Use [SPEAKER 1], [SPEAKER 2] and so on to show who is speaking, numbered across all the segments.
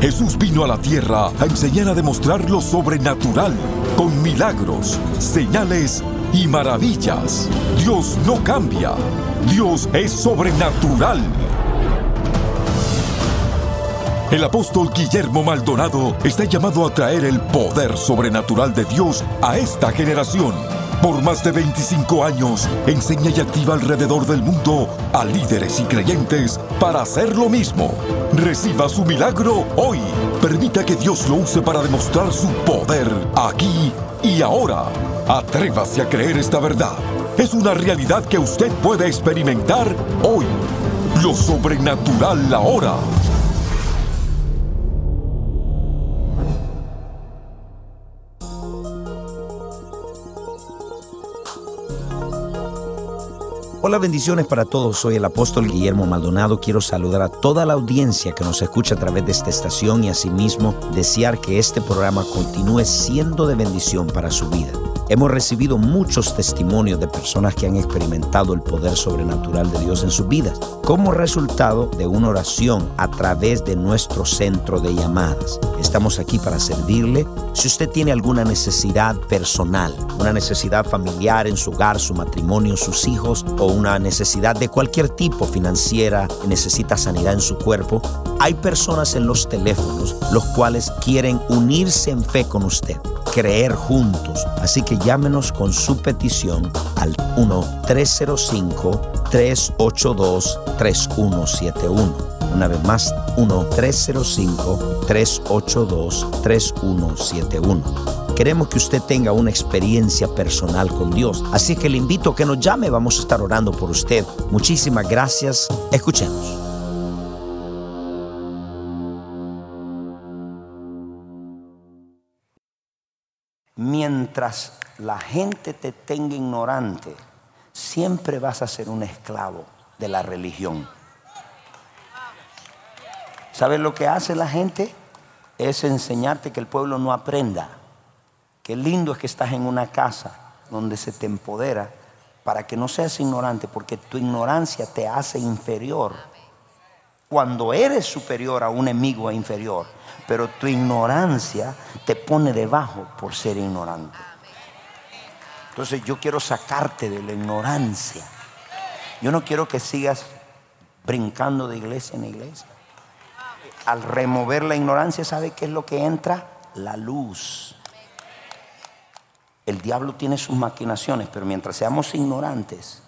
[SPEAKER 1] Jesús vino a la tierra a enseñar a demostrar lo sobrenatural, con milagros, señales y maravillas. Dios no cambia, Dios es sobrenatural. El apóstol Guillermo Maldonado está llamado a traer el poder sobrenatural de Dios a esta generación. Por más de 25 años, enseña y activa alrededor del mundo a líderes y creyentes para hacer lo mismo. Reciba su milagro hoy. Permita que Dios lo use para demostrar su poder aquí y ahora. Atrévase a creer esta verdad. Es una realidad que usted puede experimentar hoy. Lo sobrenatural ahora.
[SPEAKER 2] Hola, bendiciones para todos. Soy el apóstol Guillermo Maldonado. Quiero saludar a toda la audiencia que nos escucha a través de esta estación y asimismo desear que este programa continúe siendo de bendición para su vida. Hemos recibido muchos testimonios de personas que han experimentado el poder sobrenatural de Dios en sus vidas, como resultado de una oración a través de nuestro centro de llamadas. Estamos aquí para servirle. Si usted tiene alguna necesidad personal, una necesidad familiar en su hogar, su matrimonio, sus hijos, o una necesidad de cualquier tipo financiera, necesita sanidad en su cuerpo, hay personas en los teléfonos los cuales quieren unirse en fe con usted creer juntos. Así que llámenos con su petición al 1-305-382-3171. Una vez más, 1-305-382-3171. Queremos que usted tenga una experiencia personal con Dios. Así que le invito a que nos llame. Vamos a estar orando por usted. Muchísimas gracias. Escuchemos. Mientras la gente te tenga ignorante, siempre vas a ser un esclavo de la religión. ¿Sabes lo que hace la gente? Es enseñarte que el pueblo no aprenda. Qué lindo es que estás en una casa donde se te empodera para que no seas ignorante, porque tu ignorancia te hace inferior. Cuando eres superior a un enemigo inferior, pero tu ignorancia te pone debajo por ser ignorante. Entonces yo quiero sacarte de la ignorancia. Yo no quiero que sigas brincando de iglesia en iglesia. Al remover la ignorancia, ¿sabe qué es lo que entra? La luz. El diablo tiene sus maquinaciones, pero mientras seamos ignorantes,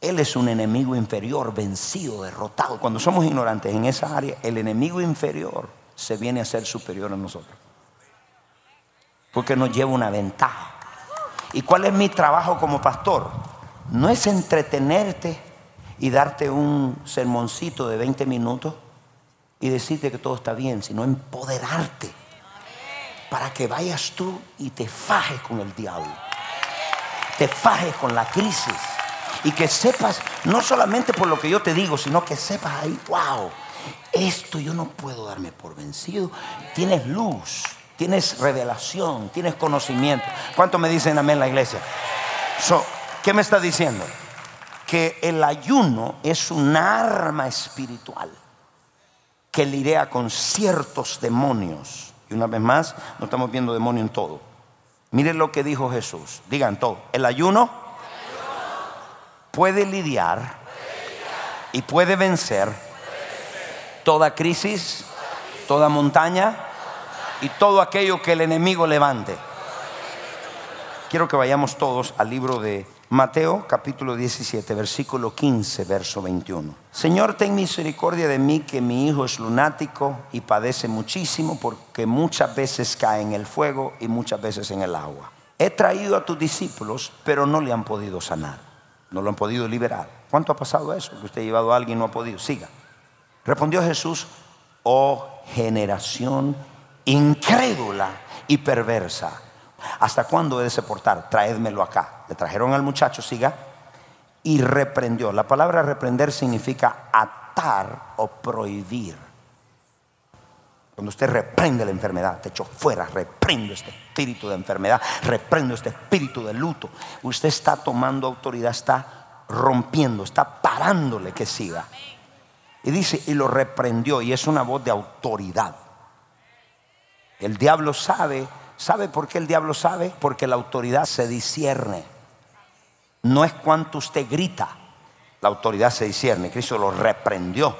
[SPEAKER 2] él es un enemigo inferior, vencido, derrotado. Cuando somos ignorantes en esa área, el enemigo inferior se viene a ser superior a nosotros. Porque nos lleva una ventaja. ¿Y cuál es mi trabajo como pastor? No es entretenerte y darte un sermoncito de 20 minutos y decirte que todo está bien, sino empoderarte para que vayas tú y te fajes con el diablo. Te fajes con la crisis. Y que sepas, no solamente por lo que yo te digo, sino que sepas ahí, wow, esto yo no puedo darme por vencido. Tienes luz, tienes revelación, tienes conocimiento. ¿Cuánto me dicen amén la iglesia? ¿Qué me está diciendo? Que el ayuno es un arma espiritual que lidia con ciertos demonios. Y una vez más, no estamos viendo demonio en todo. Miren lo que dijo Jesús. Digan todo. El ayuno puede lidiar y puede vencer toda crisis, toda montaña y todo aquello que el enemigo levante. Quiero que vayamos todos al libro de Mateo capítulo 17, versículo 15, verso 21. Señor, ten misericordia de mí que mi hijo es lunático y padece muchísimo porque muchas veces cae en el fuego y muchas veces en el agua. He traído a tus discípulos, pero no le han podido sanar, no lo han podido liberar. ¿Cuánto ha pasado eso? Que usted ha llevado a alguien y no ha podido. Siga. Respondió Jesús, oh generación incrédula y perversa. ¿Hasta cuándo he de soportar? Traédmelo acá. Le trajeron al muchacho, siga, y reprendió. La palabra reprender significa atar o prohibir. Cuando usted reprende la enfermedad, te echo fuera, reprendo este espíritu de enfermedad, reprendo este espíritu de luto. Usted está tomando autoridad, está rompiendo, está parándole que siga. Y dice, y lo reprendió, y es una voz de autoridad. El diablo sabe, ¿sabe por qué el diablo sabe? Porque la autoridad se discierne. No es cuanto usted grita, la autoridad se discierne. Cristo lo reprendió.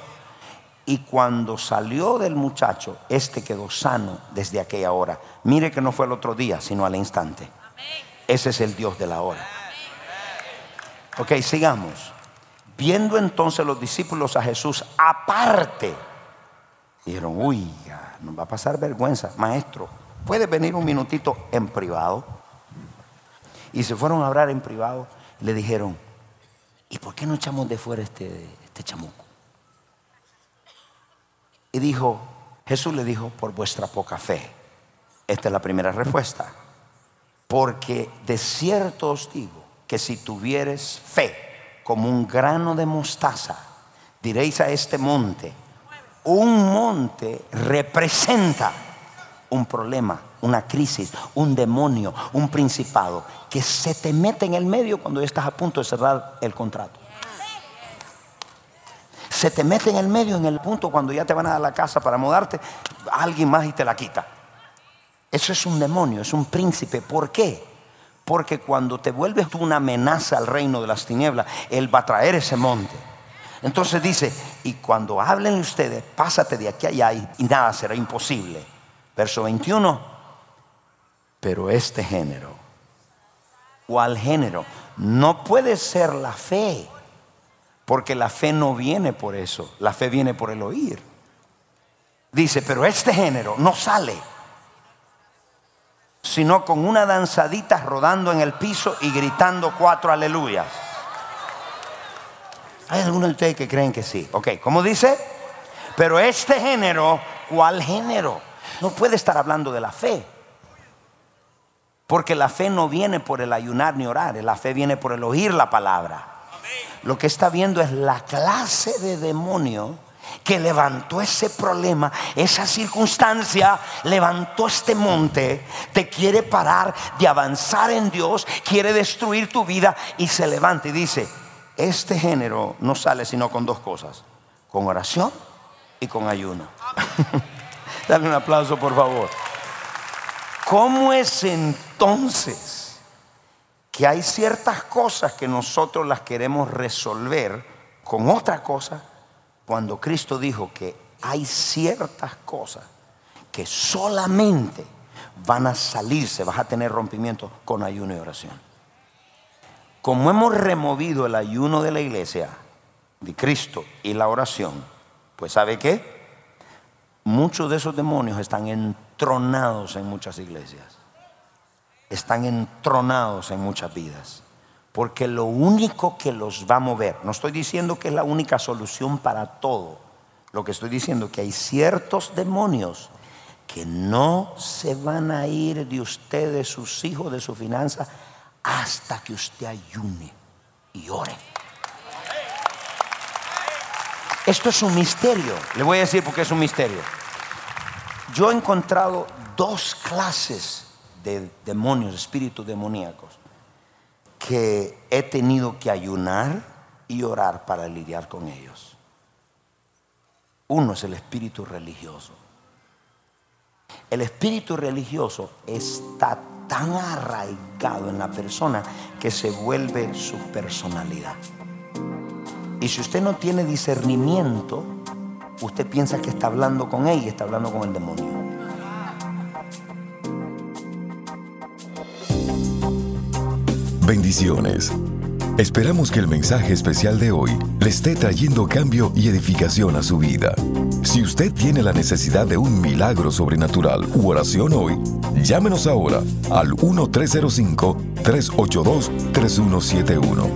[SPEAKER 2] Y cuando salió del muchacho, este quedó sano desde aquella hora. Mire que no fue el otro día, sino al instante. Ese es el Dios de la hora. Ok, sigamos. Viendo entonces los discípulos a Jesús aparte, dijeron, uy, nos va a pasar vergüenza, maestro, ¿puede venir un minutito en privado? Y se fueron a hablar en privado. Le dijeron, ¿y por qué no echamos de fuera este, este chamuco? Dijo, Jesús le dijo, por vuestra poca fe. Esta es la primera respuesta. Porque de cierto os digo que si tuvieres fe como un grano de mostaza, diréis a este monte, un monte representa un problema, una crisis, un demonio, un principado que se te mete en el medio cuando estás a punto de cerrar el contrato. Se te mete en el medio en el punto cuando ya te van a dar la casa para mudarte, alguien más y te la quita. Eso es un demonio, es un príncipe. ¿Por qué? Porque cuando te vuelves tú una amenaza al reino de las tinieblas, Él va a traer ese monte. Entonces dice, y cuando hablen ustedes, pásate de aquí a allá y, y nada será imposible. Verso 21, pero este género, ¿cuál género? No puede ser la fe, porque la fe no viene por eso, la fe viene por el oír. Dice, pero este género no sale sino con una danzadita rodando en el piso y gritando cuatro aleluyas. ¿Hay algunos de ustedes que creen que sí? Ok, ¿cómo dice? Pero este género, ¿cuál género? No puede estar hablando de la fe. Porque la fe no viene por el ayunar ni orar, la fe viene por el oír la palabra. Lo que está viendo es la clase de demonio que levantó ese problema, esa circunstancia, levantó este monte, te quiere parar de avanzar en Dios, quiere destruir tu vida y se levanta y dice, este género no sale sino con dos cosas, con oración y con ayuno. Dale un aplauso por favor. ¿Cómo es entonces que hay ciertas cosas que nosotros las queremos resolver con otra cosa? cuando Cristo dijo que hay ciertas cosas que solamente van a salirse, vas a tener rompimiento con ayuno y oración. Como hemos removido el ayuno de la iglesia, de Cristo y la oración, pues ¿sabe qué? Muchos de esos demonios están entronados en muchas iglesias. Están entronados en muchas vidas. Porque lo único que los va a mover, no estoy diciendo que es la única solución para todo, lo que estoy diciendo es que hay ciertos demonios que no se van a ir de usted, de sus hijos, de su finanza, hasta que usted ayune y ore. Esto es un misterio. Le voy a decir por qué es un misterio. Yo he encontrado dos clases de demonios, espíritus demoníacos que he tenido que ayunar y orar para lidiar con ellos. Uno es el espíritu religioso. El espíritu religioso está tan arraigado en la persona que se vuelve su personalidad. Y si usted no tiene discernimiento, usted piensa que está hablando con él y está hablando con el demonio.
[SPEAKER 1] Bendiciones. Esperamos que el mensaje especial de hoy le esté trayendo cambio y edificación a su vida. Si usted tiene la necesidad de un milagro sobrenatural u oración hoy, llámenos ahora al 1-305-382-3171.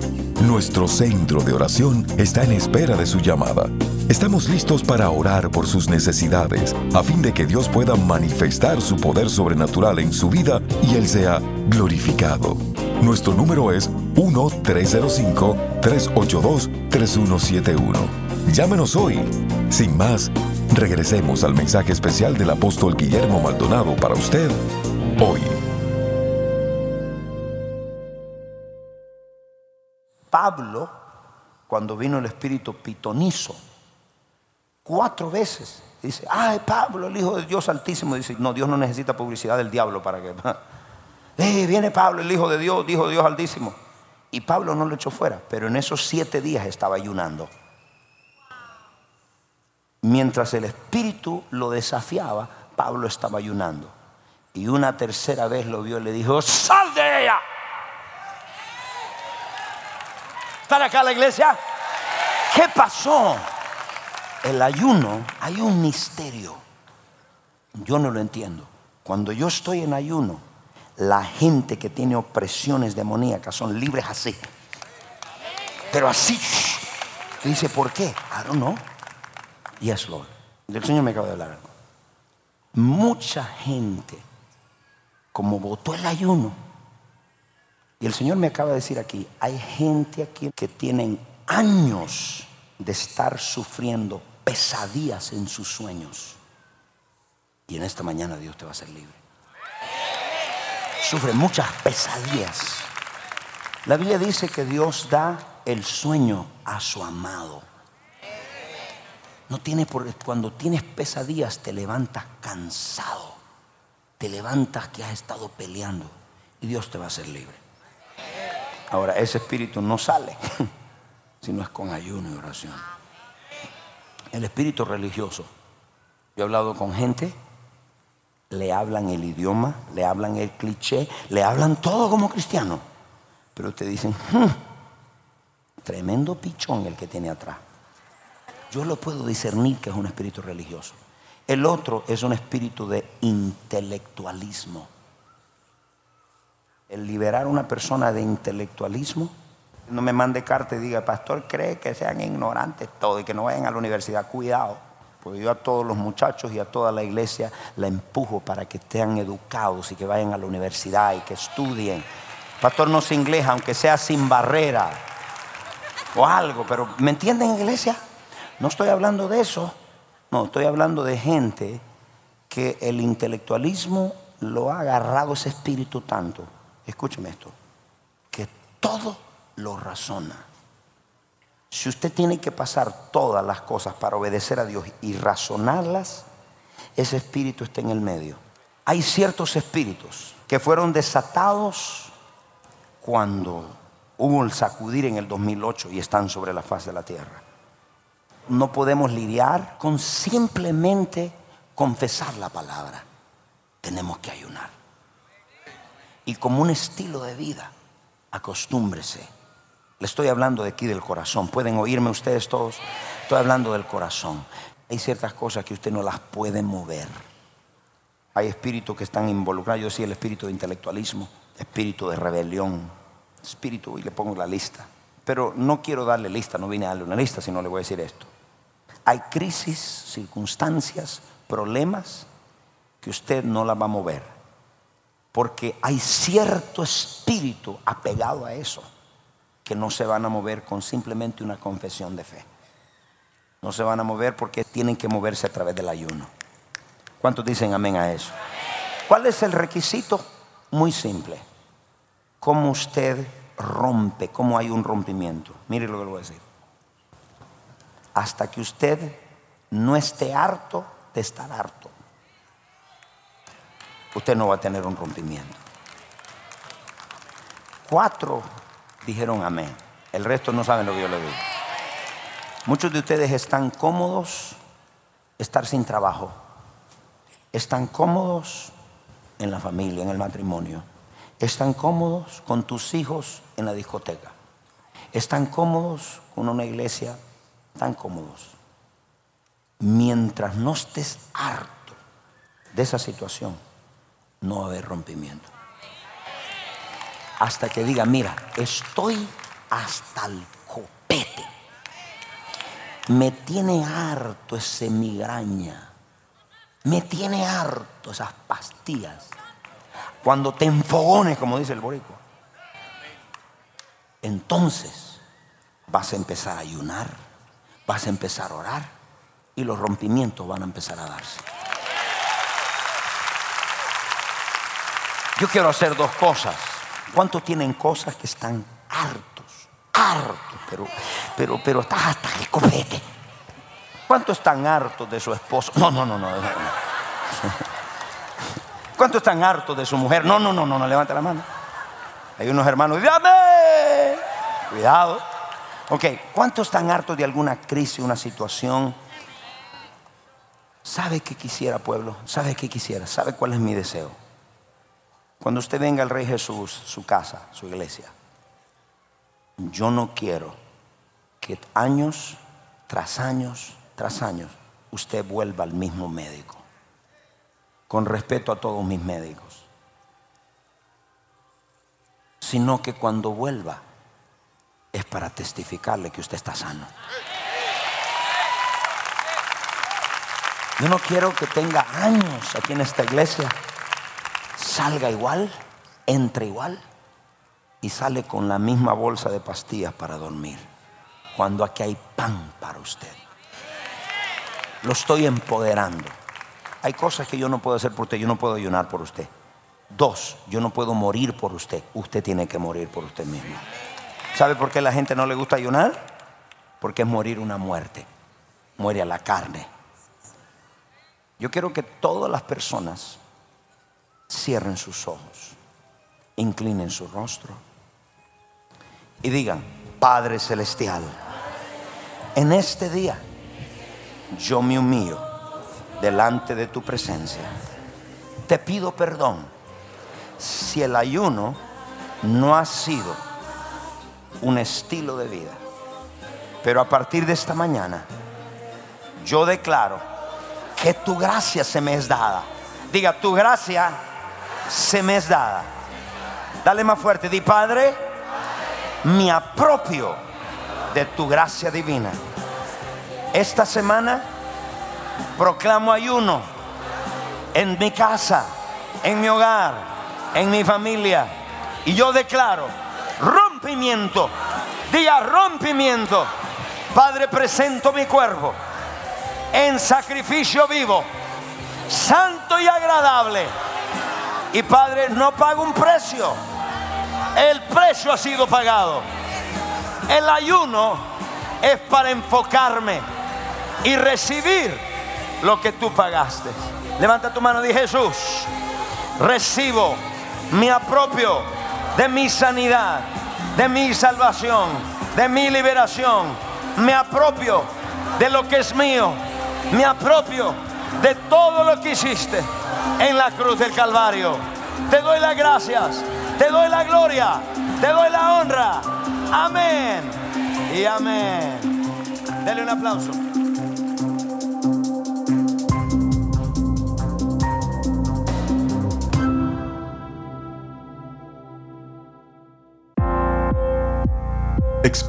[SPEAKER 1] Nuestro centro de oración está en espera de su llamada. Estamos listos para orar por sus necesidades, a fin de que Dios pueda manifestar su poder sobrenatural en su vida y Él sea glorificado. Nuestro número es 1-305-382-3171. Llámenos hoy. Sin más, regresemos al mensaje especial del apóstol Guillermo Maldonado para usted hoy.
[SPEAKER 2] Pablo, cuando vino el espíritu pitonizo, Cuatro veces. Dice, ay, Pablo, el Hijo de Dios Altísimo. Dice, no, Dios no necesita publicidad del diablo para que... Eh, viene Pablo, el Hijo de Dios, Hijo de Dios Altísimo. Y Pablo no lo echó fuera, pero en esos siete días estaba ayunando. Mientras el Espíritu lo desafiaba, Pablo estaba ayunando. Y una tercera vez lo vio y le dijo, sal de ella. ¿Están acá la iglesia? ¿Qué pasó? El ayuno, hay un misterio. Yo no lo entiendo. Cuando yo estoy en ayuno, la gente que tiene opresiones demoníacas son libres así. Pero así. Dice, ¿por qué? I don't know. Yes, Lord. El Señor me acaba de hablar. Mucha gente, como votó el ayuno, y el Señor me acaba de decir aquí, hay gente aquí que tienen años de estar sufriendo pesadillas en sus sueños. Y en esta mañana Dios te va a hacer libre sufre muchas pesadillas. La Biblia dice que Dios da el sueño a su amado. No tiene por, cuando tienes pesadillas te levantas cansado, te levantas que has estado peleando y Dios te va a hacer libre. Ahora ese espíritu no sale, sino es con ayuno y oración. El espíritu religioso. Yo he hablado con gente le hablan el idioma, le hablan el cliché, le hablan todo como cristiano. Pero te dicen, hmm, tremendo pichón el que tiene atrás. Yo lo puedo discernir que es un espíritu religioso. El otro es un espíritu de intelectualismo. El liberar a una persona de intelectualismo, no me mande carta y diga, pastor, cree que sean ignorantes todo y que no vayan a la universidad. Cuidado porque yo a todos los muchachos y a toda la iglesia la empujo para que estén educados y que vayan a la universidad y que estudien. Pastor, no sé inglés, aunque sea sin barrera o algo, pero ¿me entienden, iglesia? No estoy hablando de eso. No, estoy hablando de gente que el intelectualismo lo ha agarrado ese espíritu tanto. Escúcheme esto, que todo lo razona. Si usted tiene que pasar todas las cosas para obedecer a Dios y razonarlas, ese espíritu está en el medio. Hay ciertos espíritus que fueron desatados cuando hubo el sacudir en el 2008 y están sobre la faz de la tierra. No podemos lidiar con simplemente confesar la palabra. Tenemos que ayunar. Y como un estilo de vida, acostúmbrese le estoy hablando de aquí del corazón. ¿Pueden oírme ustedes todos? Estoy hablando del corazón. Hay ciertas cosas que usted no las puede mover. Hay espíritus que están involucrados. Yo decía el espíritu de intelectualismo, espíritu de rebelión, espíritu, y le pongo la lista. Pero no quiero darle lista, no vine a darle una lista, sino le voy a decir esto. Hay crisis, circunstancias, problemas que usted no las va a mover. Porque hay cierto espíritu apegado a eso que no se van a mover con simplemente una confesión de fe. No se van a mover porque tienen que moverse a través del ayuno. ¿Cuántos dicen amén a eso? ¿Cuál es el requisito? Muy simple. ¿Cómo usted rompe? ¿Cómo hay un rompimiento? Mire lo que le voy a decir. Hasta que usted no esté harto de estar harto, usted no va a tener un rompimiento. Cuatro dijeron amén. El resto no saben lo que yo le digo. Muchos de ustedes están cómodos estar sin trabajo. Están cómodos en la familia, en el matrimonio. Están cómodos con tus hijos en la discoteca. Están cómodos con una iglesia. Están cómodos. Mientras no estés harto de esa situación, no va a haber rompimiento hasta que diga, mira, estoy hasta el copete. Me tiene harto ese migraña. Me tiene harto esas pastillas. Cuando te enfogones, como dice el boricua. Entonces vas a empezar a ayunar, vas a empezar a orar y los rompimientos van a empezar a darse. Yo quiero hacer dos cosas. ¿Cuántos tienen cosas que están hartos? Hartos, pero, pero, pero estás hasta el copete. ¿Cuántos están hartos de su esposo? No, no, no, no. ¿Cuántos están hartos de su mujer? No, no, no, no, no, levante la mano. Hay unos hermanos, ¡dame! Cuidado. Ok, ¿cuántos están hartos de alguna crisis, una situación? ¿Sabe qué quisiera, pueblo? ¿Sabe qué quisiera? ¿Sabe cuál es mi deseo? Cuando usted venga al Rey Jesús, su casa, su iglesia, yo no quiero que años tras años tras años usted vuelva al mismo médico. Con respeto a todos mis médicos. Sino que cuando vuelva es para testificarle que usted está sano. Yo no quiero que tenga años aquí en esta iglesia, salga igual, entre igual y sale con la misma bolsa de pastillas para dormir, cuando aquí hay pan para usted. Lo estoy empoderando. Hay cosas que yo no puedo hacer por usted, yo no puedo ayunar por usted. Dos, yo no puedo morir por usted, usted tiene que morir por usted mismo. ¿Sabe por qué a la gente no le gusta ayunar? Porque es morir una muerte, muere a la carne. Yo quiero que todas las personas cierren sus ojos, inclinen su rostro y digan, Padre Celestial, en este día yo me humillo delante de tu presencia. Te pido perdón si el ayuno no ha sido un estilo de vida. Pero a partir de esta mañana, yo declaro que tu gracia se me es dada. Diga, tu gracia se me es dada. Dale más fuerte, di Padre, me apropio de tu gracia divina. Esta semana proclamo ayuno en mi casa, en mi hogar, en mi familia. Y yo declaro rompimiento. Diga rompimiento. Padre, presento mi cuerpo en sacrificio vivo, santo y agradable. Y Padre, no pago un precio. El precio ha sido pagado. El ayuno es para enfocarme y recibir lo que tú pagaste. Levanta tu mano y di Jesús, recibo, mi apropio de mi sanidad, de mi salvación, de mi liberación. Me apropio de lo que es mío. Me apropio de todo lo que hiciste en la cruz del Calvario. Te doy las gracias, te doy la gloria, te doy la honra. Amén y amén. Dele un aplauso.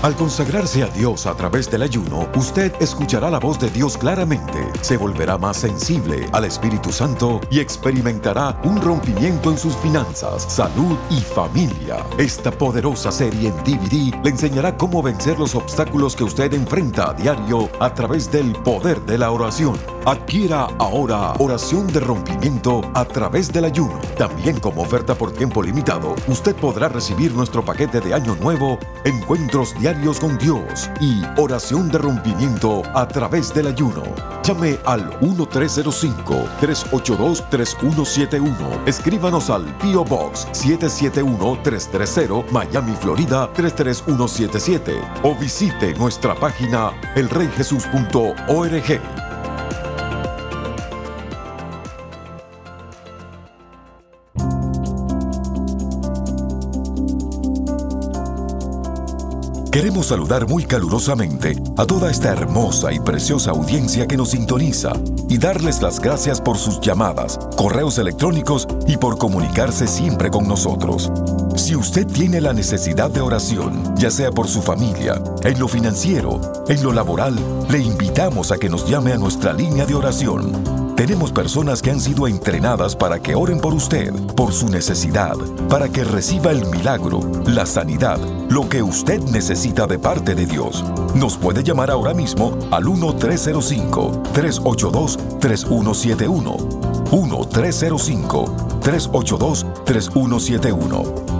[SPEAKER 1] Al consagrarse a Dios a través del ayuno, usted escuchará la voz de Dios claramente, se volverá más sensible al Espíritu Santo y experimentará un rompimiento en sus finanzas, salud y familia. Esta poderosa serie en DVD le enseñará cómo vencer los obstáculos que usted enfrenta a diario a través del poder de la oración. Adquiera ahora oración de rompimiento a través del ayuno. También como oferta por tiempo limitado, usted podrá recibir nuestro paquete de año nuevo, encuentros diarios con Dios y oración de rompimiento a través del ayuno. Llame al 1305-382-3171. Escríbanos al P.O. Box 771-330 Miami, Florida 33177 o visite nuestra página elreyjesus.org. Queremos saludar muy calurosamente a toda esta hermosa y preciosa audiencia que nos sintoniza y darles las gracias por sus llamadas, correos electrónicos y por comunicarse siempre con nosotros. Si usted tiene la necesidad de oración, ya sea por su familia, en lo financiero, en lo laboral, le invitamos a que nos llame a nuestra línea de oración Tenemos personas que han sido entrenadas para que oren por usted, por su necesidad, para que reciba el milagro, la sanidad, lo que usted necesita de parte de Dios. Nos puede llamar ahora mismo al 1-305-382-3171. 1-305-382-3171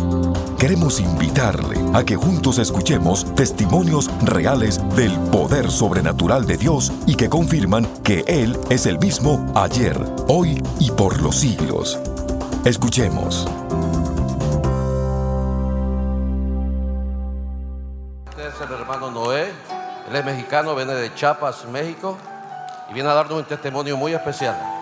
[SPEAKER 1] queremos invitarle a que juntos escuchemos testimonios reales del poder sobrenatural de Dios y que confirman que Él es el mismo ayer, hoy y por los siglos. Escuchemos.
[SPEAKER 3] Este es el hermano Noé, él es mexicano, viene de Chiapas, México, y viene a darnos un testimonio muy especial.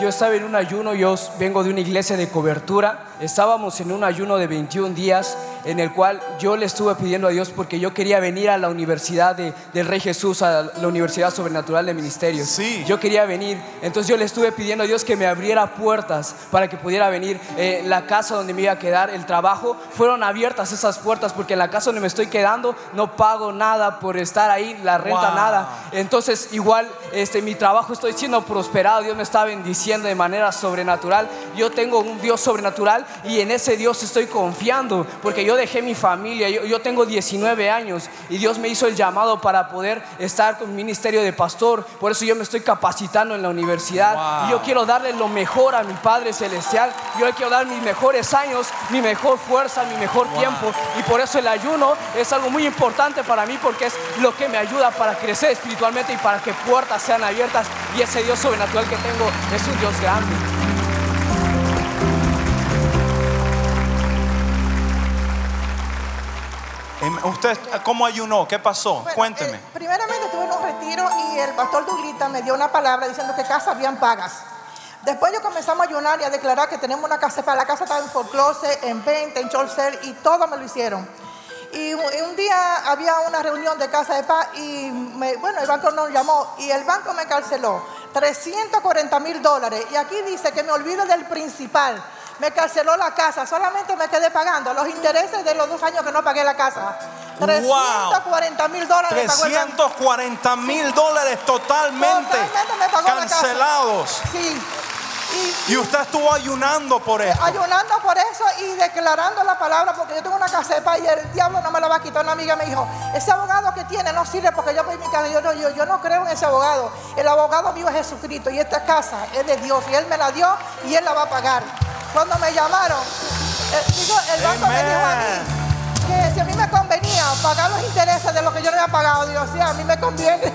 [SPEAKER 4] Yo estaba en un ayuno, yo vengo de una iglesia de cobertura. Estábamos en un ayuno de 21 días en el cual yo le estuve pidiendo a Dios porque yo quería venir a la universidad del Rey Jesús, a la Universidad Sobrenatural de Ministerios.
[SPEAKER 5] Sí.
[SPEAKER 4] Yo quería venir. Entonces yo le estuve pidiendo a Dios que me abriera puertas para que pudiera venir. Eh, la casa donde me iba a quedar, el trabajo, fueron abiertas esas puertas porque en la casa donde me estoy quedando no pago nada por estar ahí, la renta nada. Entonces igual este, mi trabajo estoy siendo prosperado, Dios me está bendiciendo de manera sobrenatural. Yo tengo un Dios sobrenatural y en ese Dios estoy confiando, porque yo dejé mi familia, yo, tengo 19 años y Dios me hizo el llamado para poder estar con el ministerio de pastor, por eso yo me estoy capacitando en la universidad y yo quiero darle lo mejor a mi Padre Celestial, yo le quiero dar mis mejores años, mi mejor fuerza, mi mejor tiempo. Y por eso el ayuno es algo muy importante para mí porque es lo que me ayuda para crecer espiritualmente y para que puertas sean abiertas. Y ese Dios sobrenatural que tengo es un Dios grande.
[SPEAKER 5] ¿Usted cómo ayunó? ¿Qué pasó? Cuénteme.
[SPEAKER 6] Eh, primeramente tuve un retiro y el pastor Duglita me dio una palabra diciendo que casas habían pagas. Después yo comenzamos a ayunar y a declarar que tenemos una casa para la casa estaba en foreclose, en venta, en Chorcel y todo me lo hicieron. Y un día había una reunión de Casa de Paz y bueno, el banco nos llamó y el banco me canceló 340 mil dólares. Y aquí dice que me olvido del principal me canceló la casa, solamente me quedé pagando los intereses de los dos años que no pagué la casa. 340 mil dólares.
[SPEAKER 5] 340 mil dólares totalmente, cancelados.
[SPEAKER 6] Sí.
[SPEAKER 5] Y, usted estuvo ayunando por eso.
[SPEAKER 6] Ayunando por eso y declarando la palabra, porque yo tengo una casepa y el diablo no me la va a quitar. Una amiga me dijo, ese abogado que tiene no sirve porque yo voy mi casa. Yo no, yo, yo no creo en ese abogado. El abogado mío es Jesucristo y esta casa es de Dios y Él me la dio y Él la va a pagar. Cuando me llamaron, eh, digo, el banco me dijo a mí que si a mí me convenía pagar los intereses de lo que yo no había pagado, Dios, sí, a mí me conviene.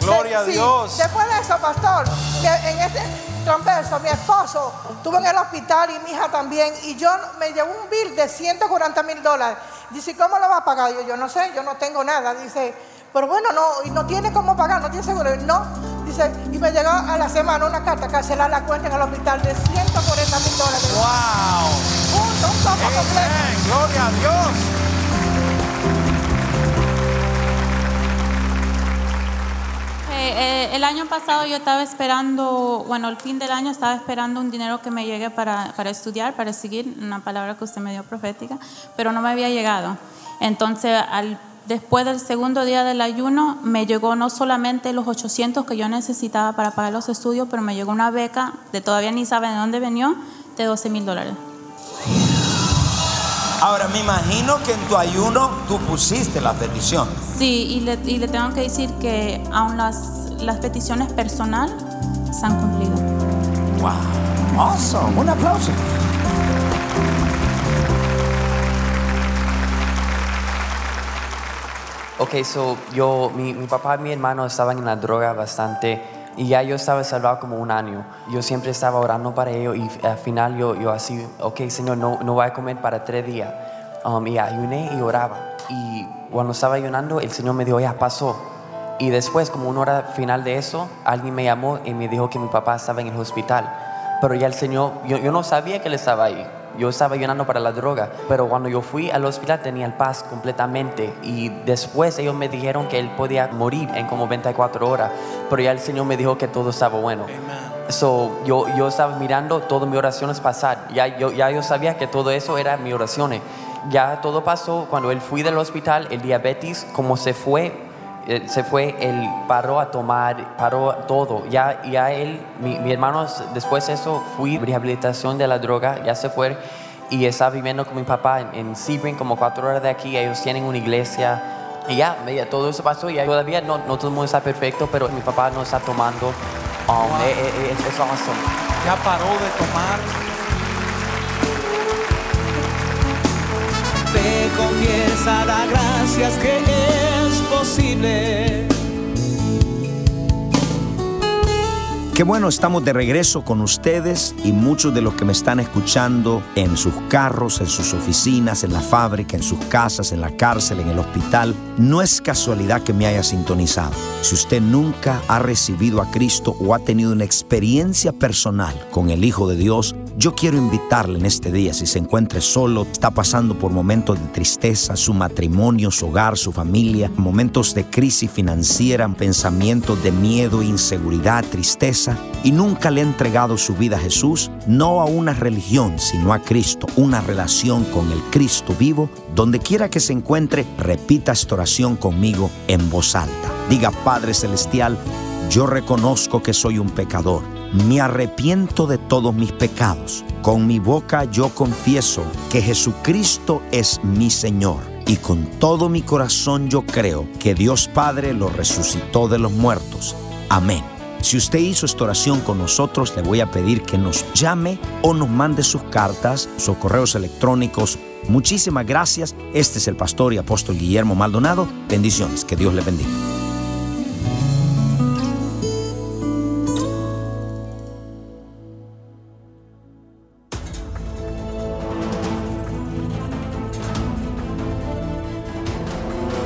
[SPEAKER 5] Gloria a Dios.
[SPEAKER 6] Después de eso, pastor, en este transverso, mi esposo estuvo en el hospital y mi hija también, y yo me llevó un bill de 140 mil dólares. Dice, ¿cómo lo va a pagar? Yo, yo no sé, yo no tengo nada. Dice, pero bueno, no, y no tiene cómo pagar, no tiene seguro. No, y me llegó a la semana una carta cancelar la cuenta en el hospital de 140 mil dólares.
[SPEAKER 5] ¡Wow!
[SPEAKER 6] Un, un completo.
[SPEAKER 5] ¡Gloria a Dios!
[SPEAKER 7] Eh, eh, el año pasado yo estaba esperando, bueno, el fin del año estaba esperando un dinero que me llegue para, para estudiar, para seguir, una palabra que usted me dio profética, pero no me había llegado. Entonces, al después del segundo día del ayuno, me llegó no solamente los 800 que yo necesitaba para pagar los estudios, pero me llegó una beca de todavía ni saben de dónde venía, de 12 mil dólares.
[SPEAKER 2] Ahora, me imagino que en tu ayuno tú pusiste la petición.
[SPEAKER 7] Sí, y le, y le tengo que decir que aún las, las peticiones personales se han cumplido.
[SPEAKER 2] ¡Wow! Awesome. Un aplauso.
[SPEAKER 8] Ok, so yo, mi, mi papá y mi hermano estaban en la droga bastante y ya yo estaba salvado como un año. Yo siempre estaba orando para ellos y al final yo, yo así, ok, Señor, no, no voy a comer para tres días. Um, y ayuné y oraba. Y cuando estaba ayunando, el Señor me dijo, ya pasó. Y después, como una hora final de eso, alguien me llamó y me dijo que mi papá estaba en el hospital. Pero ya el Señor, yo, yo no sabía que él estaba ahí yo estaba ayunando para la droga, pero cuando yo fui al hospital tenía el paz completamente y después ellos me dijeron que él podía morir en como 24 horas, pero ya el Señor me dijo que todo estaba bueno. So, yo, yo estaba mirando todas mis oraciones pasar, ya yo, ya yo sabía que todo eso era mis oraciones. Ya todo pasó cuando él fui del hospital, el diabetes como se fue se fue, él paró a tomar, paró todo. Ya, ya él, mi, mi hermano, después de eso, fui rehabilitación de la droga, ya se fue y estaba viviendo con mi papá en, en Sebring, como cuatro horas de aquí. Ellos tienen una iglesia. Y ya, ya todo eso pasó y todavía no, no todo el mundo está perfecto, pero mi papá no está tomando. Um, eh, eh, eh, es, es awesome.
[SPEAKER 5] Ya paró de tomar.
[SPEAKER 9] Te confiesa, da gracias que es posible.
[SPEAKER 2] Qué bueno, estamos de regreso con ustedes y muchos de los que me están escuchando en sus carros, en sus oficinas, en la fábrica, en sus casas, en la cárcel, en el hospital, no es casualidad que me haya sintonizado. Si usted nunca ha recibido a Cristo o ha tenido una experiencia personal con el Hijo de Dios, yo quiero invitarle en este día, si se encuentre solo, está pasando por momentos de tristeza, su matrimonio, su hogar, su familia, momentos de crisis financiera, pensamientos de miedo, inseguridad, tristeza, y nunca le ha entregado su vida a Jesús, no a una religión, sino a Cristo, una relación con el Cristo vivo, donde quiera que se encuentre, repita esta oración conmigo en voz alta. Diga, Padre Celestial, yo reconozco que soy un pecador. Me arrepiento de todos mis pecados. Con mi boca yo confieso que Jesucristo es mi Señor. Y con todo mi corazón yo creo que Dios Padre lo resucitó de los muertos. Amén. Si usted hizo esta oración con nosotros, le voy a pedir que nos llame o nos mande sus cartas, sus correos electrónicos. Muchísimas gracias. Este es el pastor y apóstol Guillermo Maldonado. Bendiciones. Que Dios le bendiga.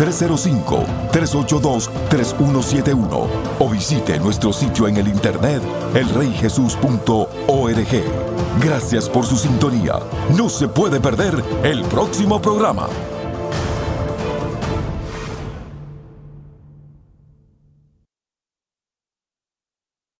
[SPEAKER 1] 1-305-382-3171 o visite nuestro sitio en el internet elreyjesus.org. Gracias por su sintonía. No se puede perder el próximo programa.